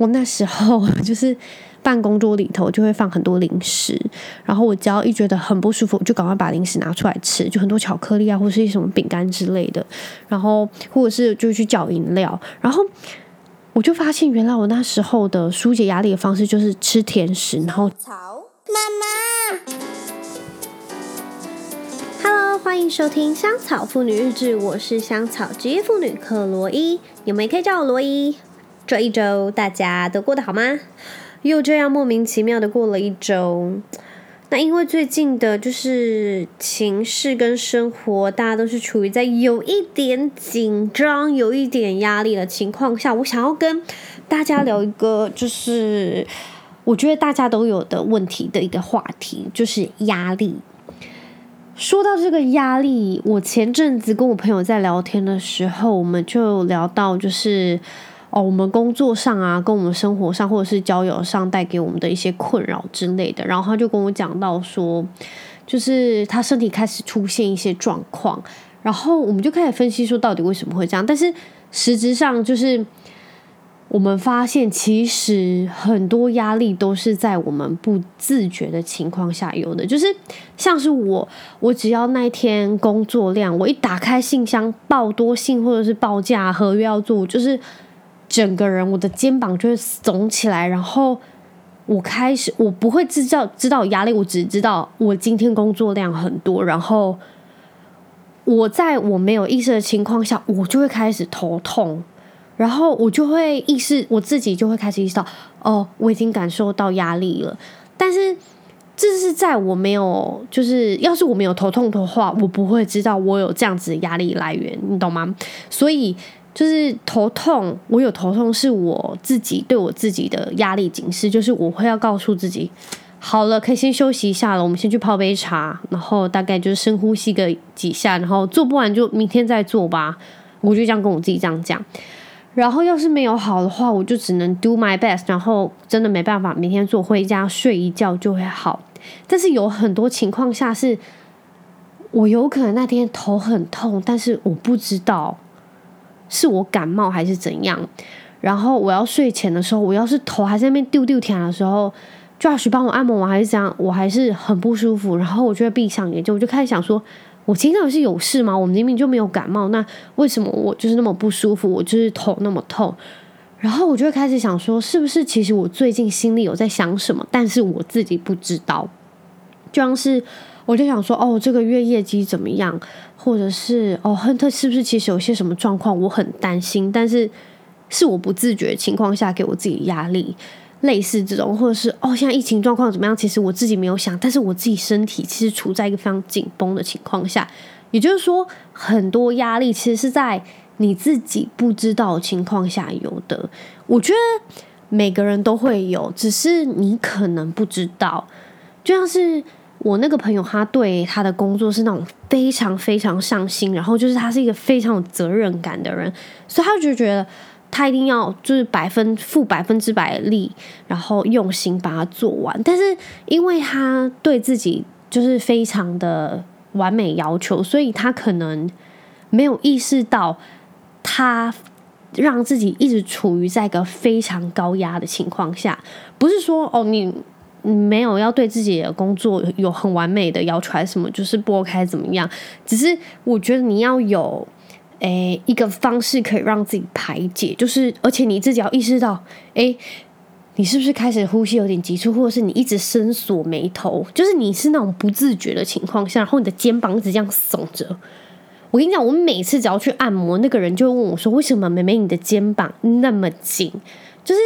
我那时候 就是办公桌里头就会放很多零食，然后我只要一觉得很不舒服，就赶快把零食拿出来吃，就很多巧克力啊，或是一什么饼干之类的，然后或者是就去叫饮料，然后我就发现原来我那时候的纾解压力的方式就是吃甜食，然后草妈妈，Hello，欢迎收听香草妇女日志，我是香草职业妇女克罗伊，你们也可以叫我罗伊。这一周大家都过得好吗？又这样莫名其妙的过了一周。那因为最近的就是情势跟生活，大家都是处于在有一点紧张、有一点压力的情况下。我想要跟大家聊一个，就是我觉得大家都有的问题的一个话题，就是压力。说到这个压力，我前阵子跟我朋友在聊天的时候，我们就聊到就是。哦，我们工作上啊，跟我们生活上或者是交友上带给我们的一些困扰之类的，然后他就跟我讲到说，就是他身体开始出现一些状况，然后我们就开始分析说到底为什么会这样，但是实质上就是我们发现，其实很多压力都是在我们不自觉的情况下有的，就是像是我，我只要那一天工作量，我一打开信箱报多信或者是报价合约要做，就是。整个人，我的肩膀就会耸起来，然后我开始，我不会知道知道压力，我只知道我今天工作量很多，然后我在我没有意识的情况下，我就会开始头痛，然后我就会意识，我自己就会开始意识到，哦，我已经感受到压力了。但是这是在我没有，就是要是我没有头痛的话，我不会知道我有这样子的压力来源，你懂吗？所以。就是头痛，我有头痛，是我自己对我自己的压力警示。就是我会要告诉自己，好了，可以先休息一下了，我们先去泡杯茶，然后大概就是深呼吸个几下，然后做不完就明天再做吧。我就这样跟我自己这样讲。然后要是没有好的话，我就只能 do my best，然后真的没办法，明天做，回家睡一觉就会好。但是有很多情况下是，我有可能那天头很痛，但是我不知道。是我感冒还是怎样？然后我要睡前的时候，我要是头还在那边丢丢舔的时候，Josh 帮我按摩完还是怎样，我还是很不舒服。然后我就会闭上眼睛，我就开始想说，我今天到底是有事吗？我明明就没有感冒，那为什么我就是那么不舒服？我就是头那么痛。然后我就会开始想说，是不是其实我最近心里有在想什么，但是我自己不知道。就像是。我就想说，哦，这个月业绩怎么样？或者是，哦，亨特是不是其实有些什么状况？我很担心，但是是我不自觉情况下给我自己压力，类似这种，或者是，哦，现在疫情状况怎么样？其实我自己没有想，但是我自己身体其实处在一个非常紧绷的情况下，也就是说，很多压力其实是在你自己不知道的情况下有的。我觉得每个人都会有，只是你可能不知道，就像是。我那个朋友，他对他的工作是那种非常非常上心，然后就是他是一个非常有责任感的人，所以他就觉得他一定要就是百分负百分之百的力，然后用心把它做完。但是因为他对自己就是非常的完美要求，所以他可能没有意识到他让自己一直处于在一个非常高压的情况下，不是说哦你。没有要对自己的工作有很完美的要求，还是什么，就是拨开怎么样？只是我觉得你要有诶一个方式可以让自己排解，就是而且你自己要意识到，诶，你是不是开始呼吸有点急促，或者是你一直深锁眉头，就是你是那种不自觉的情况下，然后你的肩膀一直这样耸着。我跟你讲，我每次只要去按摩，那个人就问我说：“为什么妹妹你的肩膀那么紧？”就是。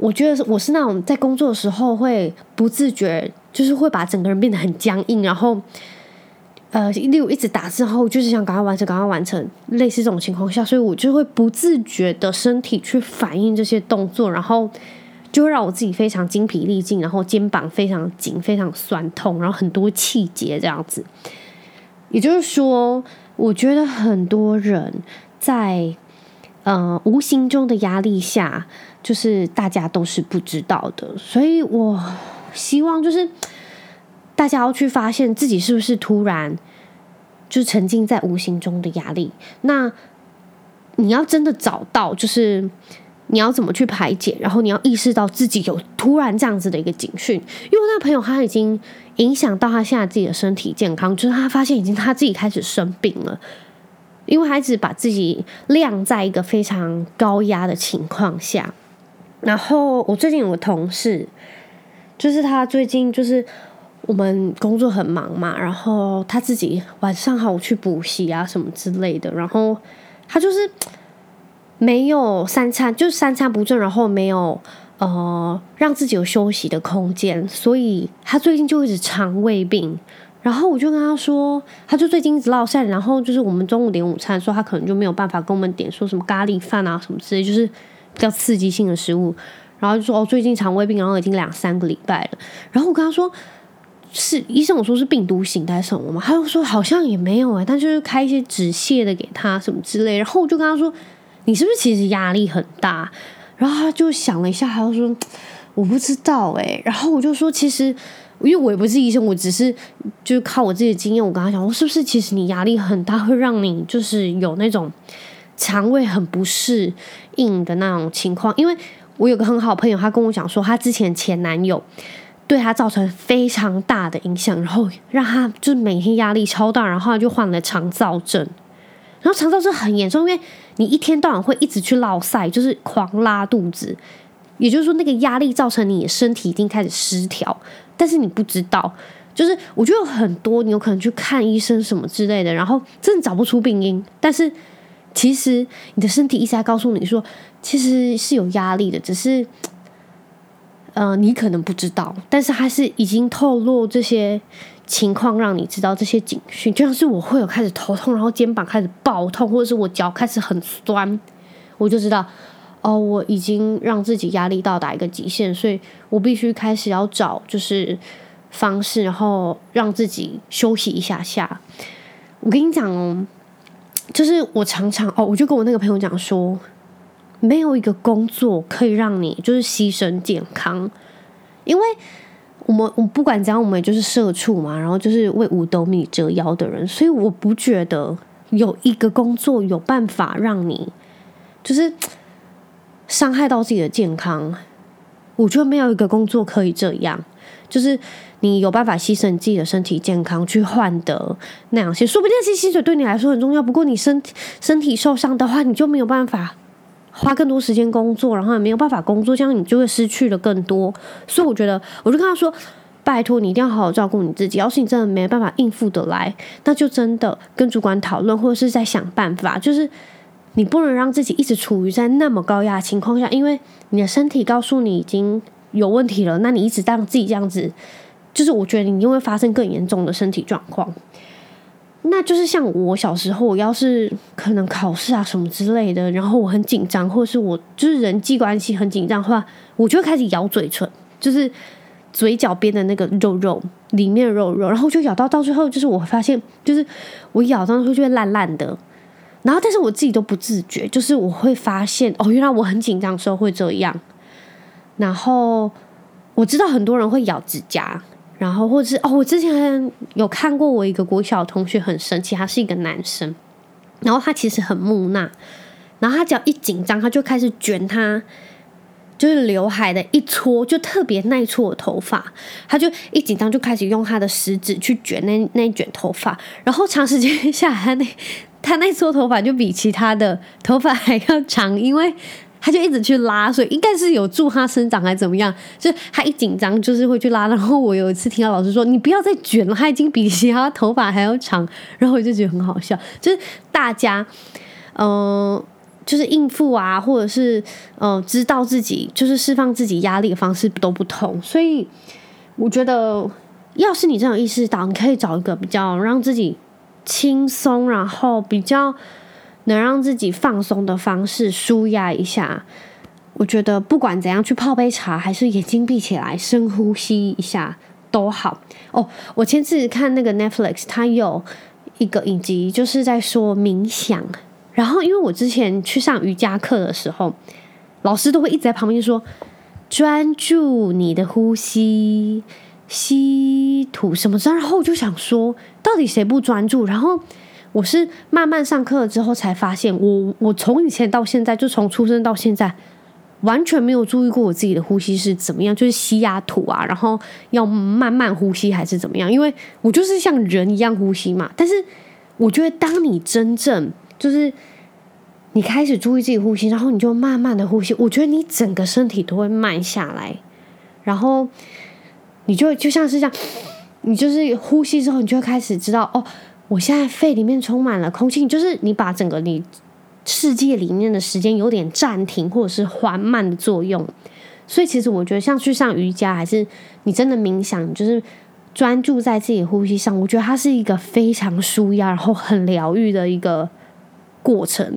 我觉得我是那种在工作的时候会不自觉，就是会把整个人变得很僵硬，然后呃，例如一直打字后，就是想赶快完成，赶快完成，类似这种情况下，所以我就会不自觉的身体去反应这些动作，然后就会让我自己非常精疲力尽，然后肩膀非常紧，非常酸痛，然后很多气结这样子。也就是说，我觉得很多人在呃无形中的压力下。就是大家都是不知道的，所以我希望就是大家要去发现自己是不是突然就沉浸在无形中的压力。那你要真的找到，就是你要怎么去排解，然后你要意识到自己有突然这样子的一个警讯。因为那朋友他已经影响到他现在自己的身体健康，就是他发现已经他自己开始生病了，因为孩子把自己晾在一个非常高压的情况下。然后我最近有个同事，就是他最近就是我们工作很忙嘛，然后他自己晚上还有去补习啊什么之类的，然后他就是没有三餐，就是三餐不正，然后没有呃让自己有休息的空间，所以他最近就一直肠胃病。然后我就跟他说，他就最近一直落赛，然后就是我们中午点午餐的时候，他可能就没有办法跟我们点说什么咖喱饭啊什么之类，就是。比较刺激性的食物，然后就说哦，最近肠胃病，然后已经两三个礼拜了。然后我跟他说，是医生，我说是病毒型还是什么吗？他就说好像也没有哎，但就是开一些止泻的给他什么之类。然后我就跟他说，你是不是其实压力很大？然后他就想了一下，他就说我不知道哎。然后我就说，其实因为我也不是医生，我只是就是靠我自己的经验，我跟他讲，我是不是其实你压力很大，会让你就是有那种。肠胃很不适应的那种情况，因为我有个很好朋友，他跟我讲说，他之前前男友对他造成非常大的影响，然后让他就是每天压力超大，然后就患了肠燥症。然后肠燥症很严重，因为你一天到晚会一直去落赛，就是狂拉肚子，也就是说那个压力造成你的身体已经开始失调，但是你不知道。就是我觉得有很多你有可能去看医生什么之类的，然后真的找不出病因，但是。其实你的身体一直在告诉你说，其实是有压力的，只是，呃，你可能不知道，但是它是已经透露这些情况，让你知道这些警讯。就像是我会有开始头痛，然后肩膀开始爆痛，或者是我脚开始很酸，我就知道，哦，我已经让自己压力到达一个极限，所以我必须开始要找就是方式，然后让自己休息一下下。我跟你讲哦。就是我常常哦，我就跟我那个朋友讲说，没有一个工作可以让你就是牺牲健康，因为我们我不管怎样，我们也就是社畜嘛，然后就是为五斗米折腰的人，所以我不觉得有一个工作有办法让你就是伤害到自己的健康。我觉得没有一个工作可以这样，就是。你有办法牺牲你自己的身体健康去换得那样些，说不定这些薪水对你来说很重要。不过你身身体受伤的话，你就没有办法花更多时间工作，然后也没有办法工作，这样你就会失去了更多。所以我觉得，我就跟他说：“拜托你一定要好好照顾你自己。要是你真的没办法应付得来，那就真的跟主管讨论，或者是在想办法。就是你不能让自己一直处于在那么高压情况下，因为你的身体告诉你已经有问题了，那你一直让自己这样子。”就是我觉得你又会发生更严重的身体状况，那就是像我小时候，我要是可能考试啊什么之类的，然后我很紧张，或者是我就是人际关系很紧张的话，我就会开始咬嘴唇，就是嘴角边的那个肉肉里面的肉肉，然后就咬到到最后，就是我发现，就是我咬到之后就会烂烂的，然后但是我自己都不自觉，就是我会发现哦，原来我很紧张的时候会这样，然后我知道很多人会咬指甲。然后，或者是哦，我之前有看过我一个国小同学很神奇，他是一个男生，然后他其实很木讷，然后他只要一紧张，他就开始卷他就是刘海的一撮，就特别耐搓的头发，他就一紧张就开始用他的食指去卷那那一卷头发，然后长时间下来，他那他那撮头发就比其他的头发还要长，因为。他就一直去拉，所以应该是有助他生长还怎么样？就他一紧张就是会去拉。然后我有一次听到老师说：“你不要再卷了，他已经比其他头发还要长。”然后我就觉得很好笑。就是大家，嗯、就是应付啊，或者是呃，知道自己就是释放自己压力的方式都不同。所以我觉得，要是你真有意识到，你可以找一个比较让自己轻松，然后比较。能让自己放松的方式，舒压一下。我觉得不管怎样，去泡杯茶，还是眼睛闭起来，深呼吸一下都好。哦，我前次看那个 Netflix，它有一个影集，就是在说冥想。然后，因为我之前去上瑜伽课的时候，老师都会一直在旁边说：“专注你的呼吸，吸吐什么的。”然后我就想说，到底谁不专注？然后。我是慢慢上课了之后才发现我，我从以前到现在，就从出生到现在，完全没有注意过我自己的呼吸是怎么样，就是吸呀吐啊，然后要慢慢呼吸还是怎么样？因为我就是像人一样呼吸嘛。但是我觉得，当你真正就是你开始注意自己呼吸，然后你就慢慢的呼吸，我觉得你整个身体都会慢下来，然后你就就像是这样，你就是呼吸之后，你就会开始知道哦，我现在肺里面充满了空气，就是你把整个你。世界里面的时间有点暂停或者是缓慢的作用，所以其实我觉得像去上瑜伽，还是你真的冥想，就是专注在自己呼吸上，我觉得它是一个非常舒压，然后很疗愈的一个过程。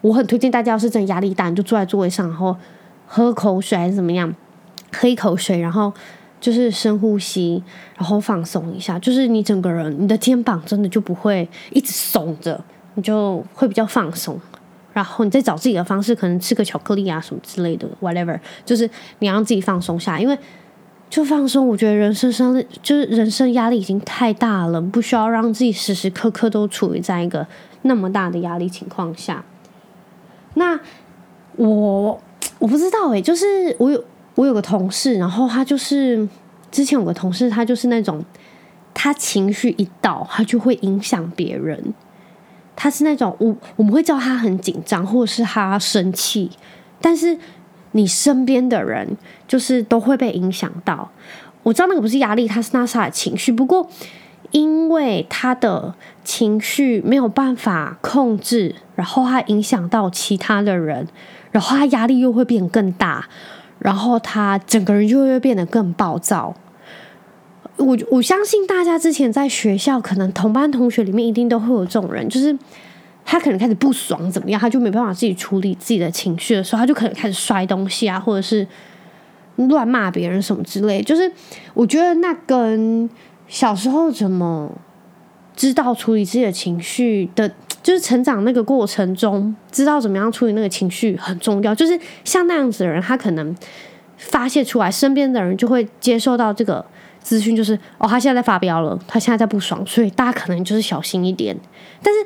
我很推荐大家，要是真的压力大，你就坐在座位上，然后喝口水还是怎么样，喝一口水，然后就是深呼吸，然后放松一下，就是你整个人，你的肩膀真的就不会一直耸着，你就会比较放松。然后你再找自己的方式，可能吃个巧克力啊什么之类的，whatever，就是你要让自己放松下，因为就放松。我觉得人生生就是人生压力已经太大了，不需要让自己时时刻刻都处于在一个那么大的压力情况下。那我我不知道诶，就是我有我有个同事，然后他就是之前有个同事，他就是那种他情绪一到，他就会影响别人。他是那种我我们会叫他很紧张，或者是他生气，但是你身边的人就是都会被影响到。我知道那个不是压力，他是那啥的情绪。不过因为他的情绪没有办法控制，然后他影响到其他的人，然后他压力又会变更大，然后他整个人就会变得更暴躁。我我相信大家之前在学校，可能同班同学里面一定都会有这种人，就是他可能开始不爽怎么样，他就没办法自己处理自己的情绪的时候，他就可能开始摔东西啊，或者是乱骂别人什么之类。就是我觉得那跟小时候怎么知道处理自己的情绪的，就是成长那个过程中，知道怎么样处理那个情绪很重要。就是像那样子的人，他可能发泄出来，身边的人就会接受到这个。资讯就是哦，他现在在发飙了，他现在在不爽，所以大家可能就是小心一点。但是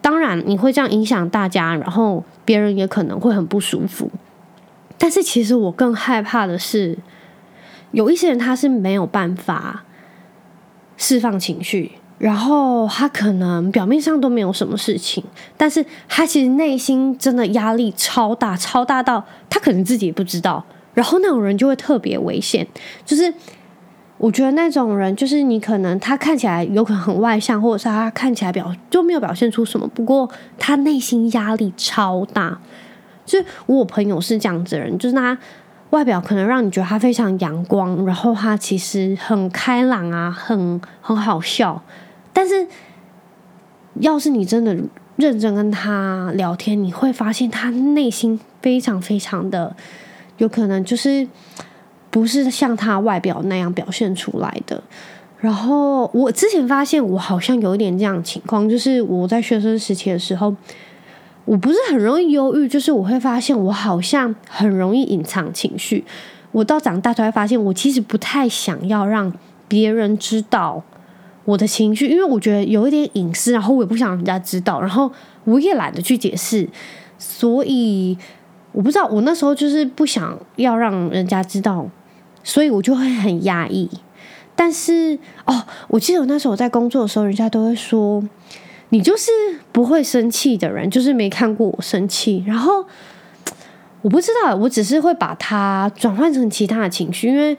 当然你会这样影响大家，然后别人也可能会很不舒服。但是其实我更害怕的是，有一些人他是没有办法释放情绪，然后他可能表面上都没有什么事情，但是他其实内心真的压力超大，超大到他可能自己也不知道。然后那种人就会特别危险，就是。我觉得那种人，就是你可能他看起来有可能很外向，或者是他看起来表就没有表现出什么，不过他内心压力超大。就是我朋友是这样子的人，就是他外表可能让你觉得他非常阳光，然后他其实很开朗啊，很很好笑。但是要是你真的认真跟他聊天，你会发现他内心非常非常的有可能就是。不是像他外表那样表现出来的。然后我之前发现，我好像有一点这样的情况，就是我在学生时期的时候，我不是很容易忧郁，就是我会发现我好像很容易隐藏情绪。我到长大才发现，我其实不太想要让别人知道我的情绪，因为我觉得有一点隐私，然后我也不想人家知道，然后我也懒得去解释，所以我不知道，我那时候就是不想要让人家知道。所以我就会很压抑，但是哦，我记得我那时候在工作的时候，人家都会说你就是不会生气的人，就是没看过我生气。然后我不知道，我只是会把它转换成其他的情绪，因为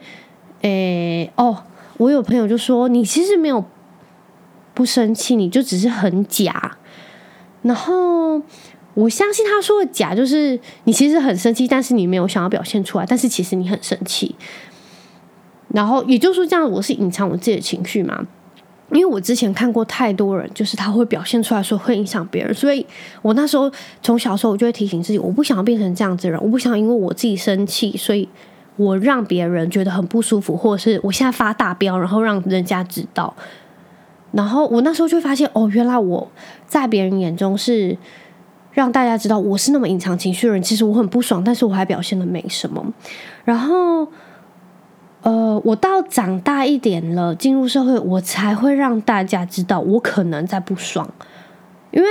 诶哦，我有朋友就说你其实没有不生气，你就只是很假。然后我相信他说的假，就是你其实很生气，但是你没有想要表现出来，但是其实你很生气。然后也就是说，这样我是隐藏我自己的情绪嘛？因为我之前看过太多人，就是他会表现出来说会影响别人，所以我那时候从小时候我就会提醒自己，我不想要变成这样子的人，我不想因为我自己生气，所以我让别人觉得很不舒服，或者是我现在发大飙，然后让人家知道。然后我那时候就发现，哦，原来我在别人眼中是让大家知道我是那么隐藏情绪的人，其实我很不爽，但是我还表现得没什么，然后。呃，我到长大一点了，进入社会，我才会让大家知道我可能在不爽。因为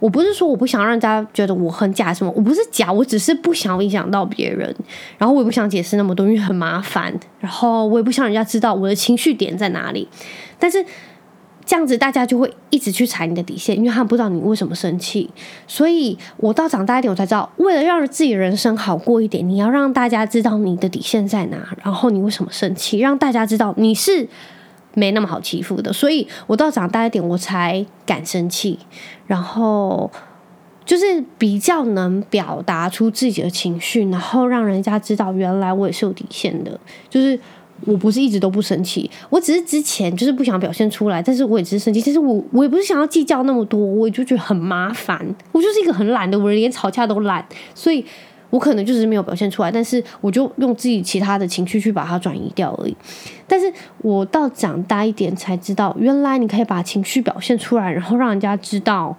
我不是说我不想让人家觉得我很假什么，我不是假，我只是不想影响到别人，然后我也不想解释那么多，因为很麻烦，然后我也不想人家知道我的情绪点在哪里。但是这样子大家就会一直去踩你的底线，因为他们不知道你为什么生气。所以我到长大一点，我才知道，为了让自己人生好过一点，你要让大家知道你的底线在哪，然后你为什么生气，让大家知道你是。没那么好欺负的，所以我到长大一点，我才敢生气，然后就是比较能表达出自己的情绪，然后让人家知道原来我也是有底线的。就是我不是一直都不生气，我只是之前就是不想表现出来，但是我也只是生气。其实我我也不是想要计较那么多，我也就觉得很麻烦。我就是一个很懒的，我连吵架都懒，所以。我可能就是没有表现出来，但是我就用自己其他的情绪去把它转移掉而已。但是我到长大一点才知道，原来你可以把情绪表现出来，然后让人家知道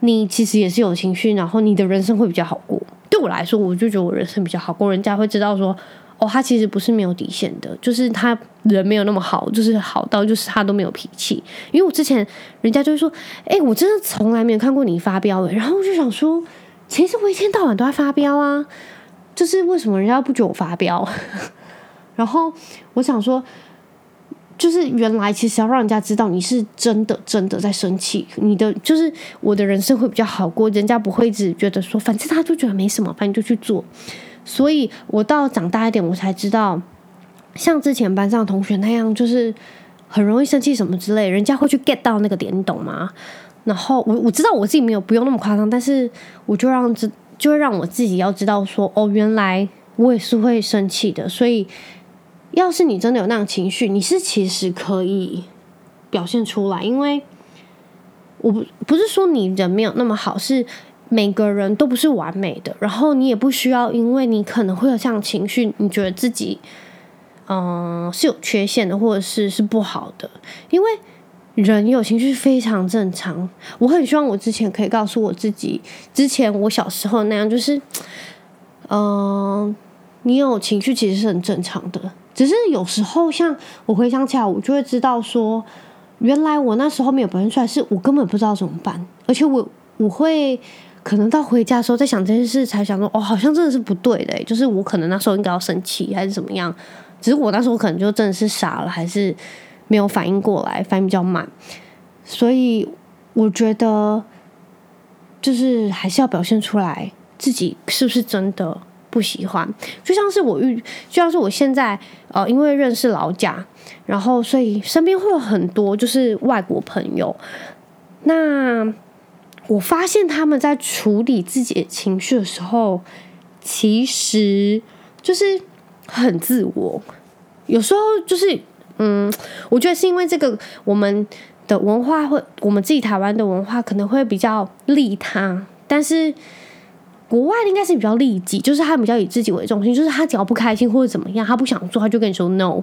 你其实也是有情绪，然后你的人生会比较好过。对我来说，我就觉得我人生比较好过，人家会知道说，哦，他其实不是没有底线的，就是他人没有那么好，就是好到就是他都没有脾气。因为我之前人家就会说，哎，我真的从来没有看过你发飙，然后我就想说。其实我一天到晚都在发飙啊，就是为什么人家不觉得我发飙？然后我想说，就是原来其实要让人家知道你是真的真的在生气，你的就是我的人生会比较好过，人家不会一直觉得说，反正他就觉得没什么，反正就去做。所以我到长大一点，我才知道，像之前班上同学那样，就是很容易生气什么之类，人家 会去 get 到那个点，你懂吗？然后我我知道我自己没有不用那么夸张，但是我就让这就让我自己要知道说哦，原来我也是会生气的。所以，要是你真的有那种情绪，你是其实可以表现出来，因为我不不是说你人没有那么好，是每个人都不是完美的。然后你也不需要，因为你可能会有这样情绪，你觉得自己嗯是有缺陷的，或者是是不好的，因为。人有情绪非常正常，我很希望我之前可以告诉我自己，之前我小时候那样，就是，嗯、你有情绪其实是很正常的，只是有时候像我回想起来，我就会知道说，原来我那时候没有表现出来，是我根本不知道怎么办，而且我我会可能到回家的时候在想这件事，才想说，哦，好像真的是不对的，就是我可能那时候应该要生气还是怎么样，只是我那时候可能就真的是傻了，还是。没有反应过来，反应比较慢，所以我觉得就是还是要表现出来自己是不是真的不喜欢。就像是我遇，就像是我现在呃，因为认识老贾，然后所以身边会有很多就是外国朋友。那我发现他们在处理自己的情绪的时候，其实就是很自我，有时候就是。嗯，我觉得是因为这个，我们的文化会，我们自己台湾的文化可能会比较利他，但是国外的应该是比较利己，就是他比较以自己为中心，就是他只要不开心或者怎么样，他不想做，他就跟你说 no，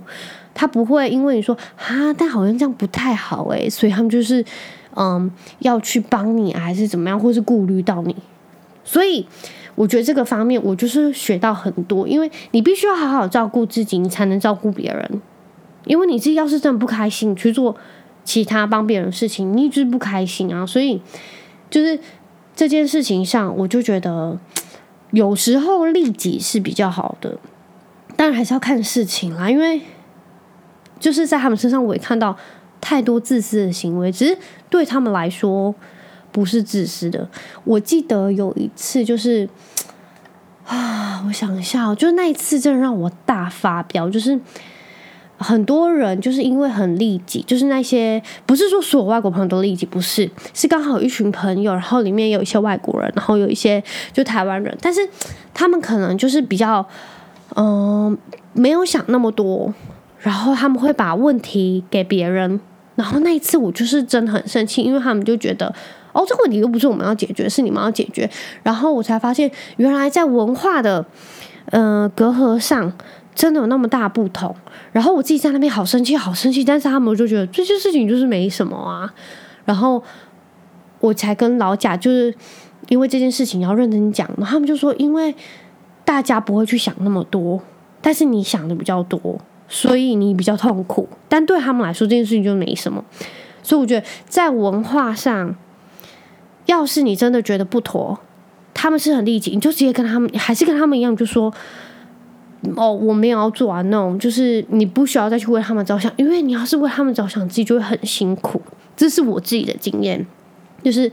他不会因为你说啊，但好像这样不太好诶，所以他们就是嗯要去帮你还是怎么样，或是顾虑到你，所以我觉得这个方面我就是学到很多，因为你必须要好好照顾自己，你才能照顾别人。因为你自己要是真的不开心，去做其他帮别人的事情，你就是不开心啊。所以就是这件事情上，我就觉得有时候利己是比较好的，当然还是要看事情啦。因为就是在他们身上，我也看到太多自私的行为，只是对他们来说不是自私的。我记得有一次，就是啊，我想一下，就是那一次真的让我大发飙，就是。很多人就是因为很利己，就是那些不是说所有外国朋友都利己，不是，是刚好有一群朋友，然后里面有一些外国人，然后有一些就台湾人，但是他们可能就是比较嗯、没有想那么多，然后他们会把问题给别人，然后那一次我就是真的很生气，因为他们就觉得哦，这个问题又不是我们要解决，是你们要解决，然后我才发现原来在文化的嗯、呃、隔阂上。真的有那么大不同，然后我自己在那边好生气，好生气，但是他们就觉得这些事情就是没什么啊，然后我才跟老贾就是因为这件事情要认真讲，然后他们就说，因为大家不会去想那么多，但是你想的比较多，所以你比较痛苦，但对他们来说这件事情就没什么，所以我觉得在文化上，要是你真的觉得不妥，他们是很利己，你就直接跟他们，还是跟他们一样，就说。哦，我没有要做啊，那种就是你不需要再去为他们着想，因为你要是为他们着想，自己就会很辛苦。这是我自己的经验，就是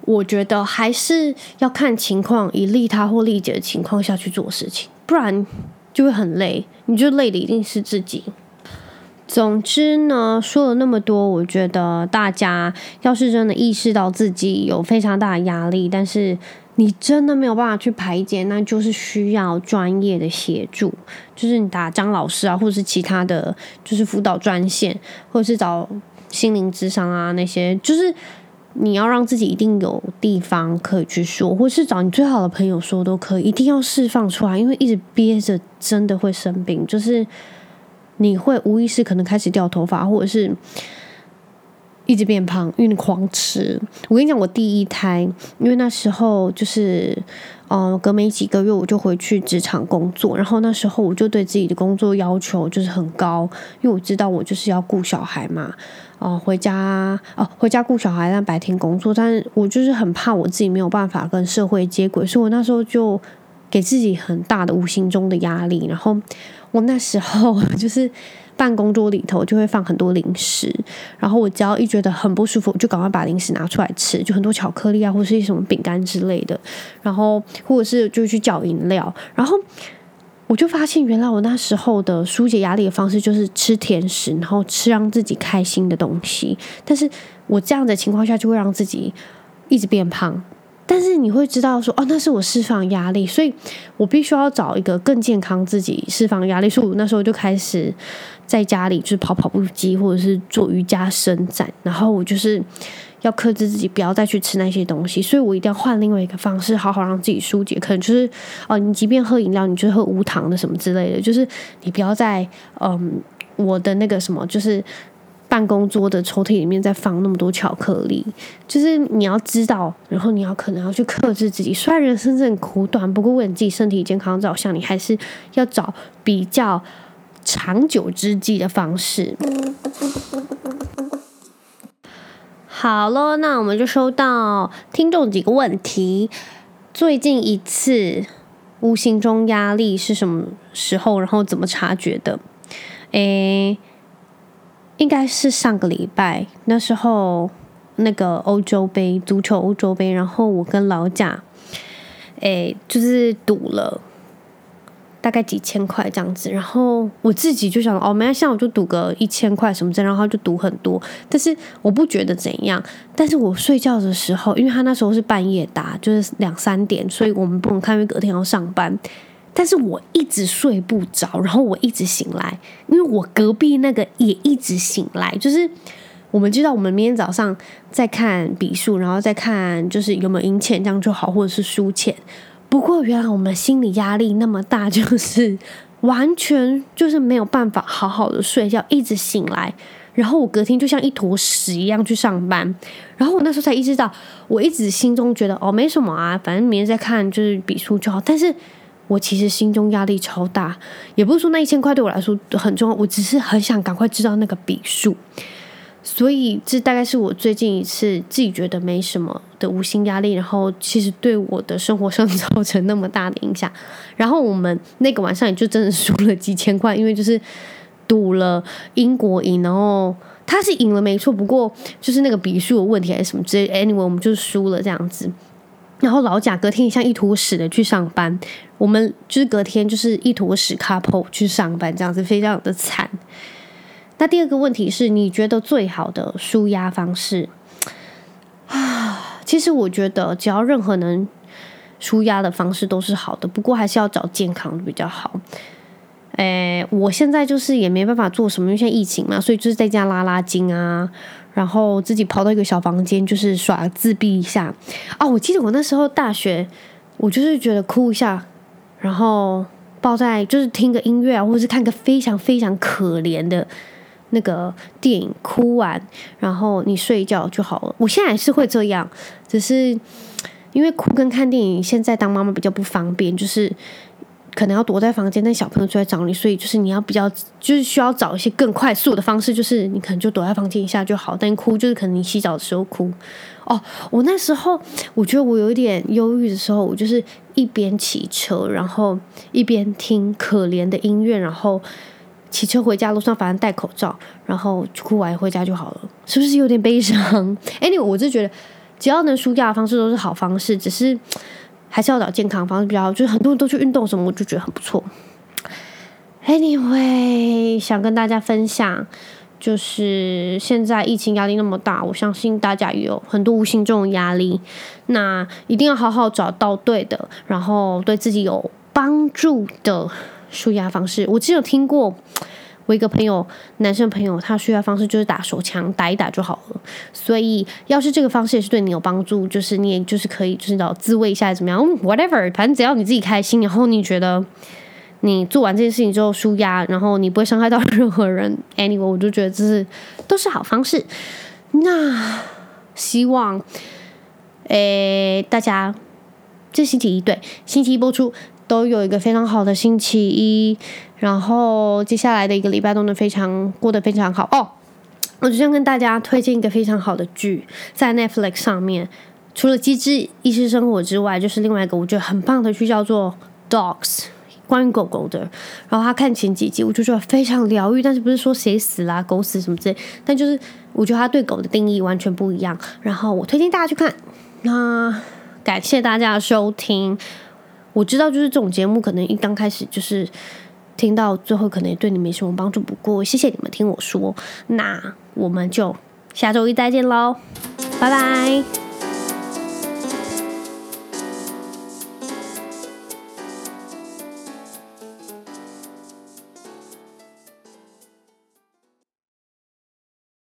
我觉得还是要看情况，以利他或利己的情况下去做事情，不然就会很累。你就累的一定是自己。总之呢，说了那么多，我觉得大家要是真的意识到自己有非常大的压力，但是。你真的没有办法去排解，那就是需要专业的协助，就是你打张老师啊，或者是其他的就是辅导专线，或者是找心灵智商啊那些，就是你要让自己一定有地方可以去说，或是找你最好的朋友说都可以，一定要释放出来，因为一直憋着真的会生病，就是你会无意识可能开始掉头发，或者是。一直变胖，因为狂吃。我跟你讲，我第一胎，因为那时候就是，呃，隔没几个月我就回去职场工作，然后那时候我就对自己的工作要求就是很高，因为我知道我就是要顾小孩嘛，哦、回家哦、回家顾小孩，但白天工作，但是我就是很怕我自己没有办法跟社会接轨，所以我那时候就给自己很大的无形中的压力，然后我那时候 就是。办公桌里头就会放很多零食，然后我只要一觉得很不舒服，就赶快把零食拿出来吃，就很多巧克力啊，或是一什么饼干之类的，然后或者是就去叫饮料，然后我就发现原来我那时候的疏解压力的方式就是吃甜食，然后吃让自己开心的东西，但是我这样的情况下就会让自己一直变胖。但是你会知道说，哦，那是我释放压力，所以我必须要找一个更健康自己释放压力。所以我那时候就开始在家里就是跑跑步机，或者是做瑜伽伸展，然后我就是要克制自己不要再去吃那些东西。所以我一定要换另外一个方式，好好让自己疏解。可能就是哦，你即便喝饮料，你就喝无糖的什么之类的，就是你不要再嗯，我的那个什么就是。办公桌的抽屉里面再放那么多巧克力，就是你要知道，然后你要可能要去克制自己。虽然人生是很苦短，不过为你自己身体健康着想，你还是要找比较长久之计的方式。好了，那我们就收到听众几个问题。最近一次无形中压力是什么时候？然后怎么察觉的？诶。应该是上个礼拜，那时候那个欧洲杯足球欧洲杯，然后我跟老贾，诶，就是赌了大概几千块这样子，然后我自己就想，哦，没关系，我就赌个一千块什么的，然后就赌很多，但是我不觉得怎样，但是我睡觉的时候，因为他那时候是半夜打，就是两三点，所以我们不能看，因为隔天要上班。但是我一直睡不着，然后我一直醒来，因为我隔壁那个也一直醒来。就是我们知道，我们明天早上再看笔数，然后再看就是有没有赢钱，这样就好，或者是输钱。不过原来我们心理压力那么大，就是完全就是没有办法好好的睡觉，一直醒来。然后我隔天就像一坨屎一样去上班。然后我那时候才意识到，我一直心中觉得哦没什么啊，反正明天再看就是笔数就好。但是。我其实心中压力超大，也不是说那一千块对我来说很重要，我只是很想赶快知道那个笔数，所以这大概是我最近一次自己觉得没什么的无心压力，然后其实对我的生活上造成那么大的影响。然后我们那个晚上也就真的输了几千块，因为就是赌了英国赢，然后他是赢了没错，不过就是那个笔数的问题还是什么之类，anyway 我们就输了这样子。然后老贾隔天像一坨屎的去上班，我们就是隔天就是一坨屎 couple 去上班，这样子非常的惨。那第二个问题是你觉得最好的舒压方式啊？其实我觉得只要任何能舒压的方式都是好的，不过还是要找健康的比较好。诶，我现在就是也没办法做什么，因为现在疫情嘛，所以就是在家拉拉筋啊。然后自己跑到一个小房间，就是耍自闭一下。哦，我记得我那时候大学，我就是觉得哭一下，然后抱在就是听个音乐啊，或者是看个非常非常可怜的那个电影，哭完然后你睡觉就好了。我现在还是会这样，只是因为哭跟看电影，现在当妈妈比较不方便，就是可能要躲在房间，但小朋友就在找你，所以就是你要比较，就是需要找一些更快速的方式，就是你可能就躲在房间一下就好，但哭就是可能你洗澡的时候哭。哦，我那时候我觉得我有一点忧郁的时候，我就是一边骑车，然后一边听可怜的音乐，然后骑车回家路上反正戴口罩，然后哭完回家就好了，是不是有点悲伤？Anyway，我就觉得只要能舒压的方式都是好方式，只是。还是要找健康方式比较好，就是很多人都去运动什么，我就觉得很不错。Anyway，想跟大家分享，就是现在疫情压力那么大，我相信大家也有很多无形中的压力，那一定要好好找到对的，然后对自己有帮助的舒压方式。我只有听过。我一个朋友，男生朋友，他需要方式就是打手枪，打一打就好了。所以，要是这个方式也是对你有帮助，就是你也就是可以，就是找自慰一下怎么样？Whatever，反正只要你自己开心，然后你觉得你做完这件事情之后舒压，然后你不会伤害到任何人，Anyway，我就觉得这是都是好方式。那希望，诶，大家这星期一对星期一播出。都有一个非常好的星期一，然后接下来的一个礼拜都能非常过得非常好哦。我就想跟大家推荐一个非常好的剧，在 Netflix 上面，除了《机智医师生活》之外，就是另外一个我觉得很棒的剧，叫做《Dogs》，关于狗狗的。然后他看前几集，我就觉得非常疗愈，但是不是说谁死啦、狗死什么之类，但就是我觉得他对狗的定义完全不一样。然后我推荐大家去看。那感谢大家的收听。我知道，就是这种节目，可能一刚开始就是听到最后，可能也对你没什么帮助。不过，谢谢你们听我说，那我们就下周一再见喽，拜拜。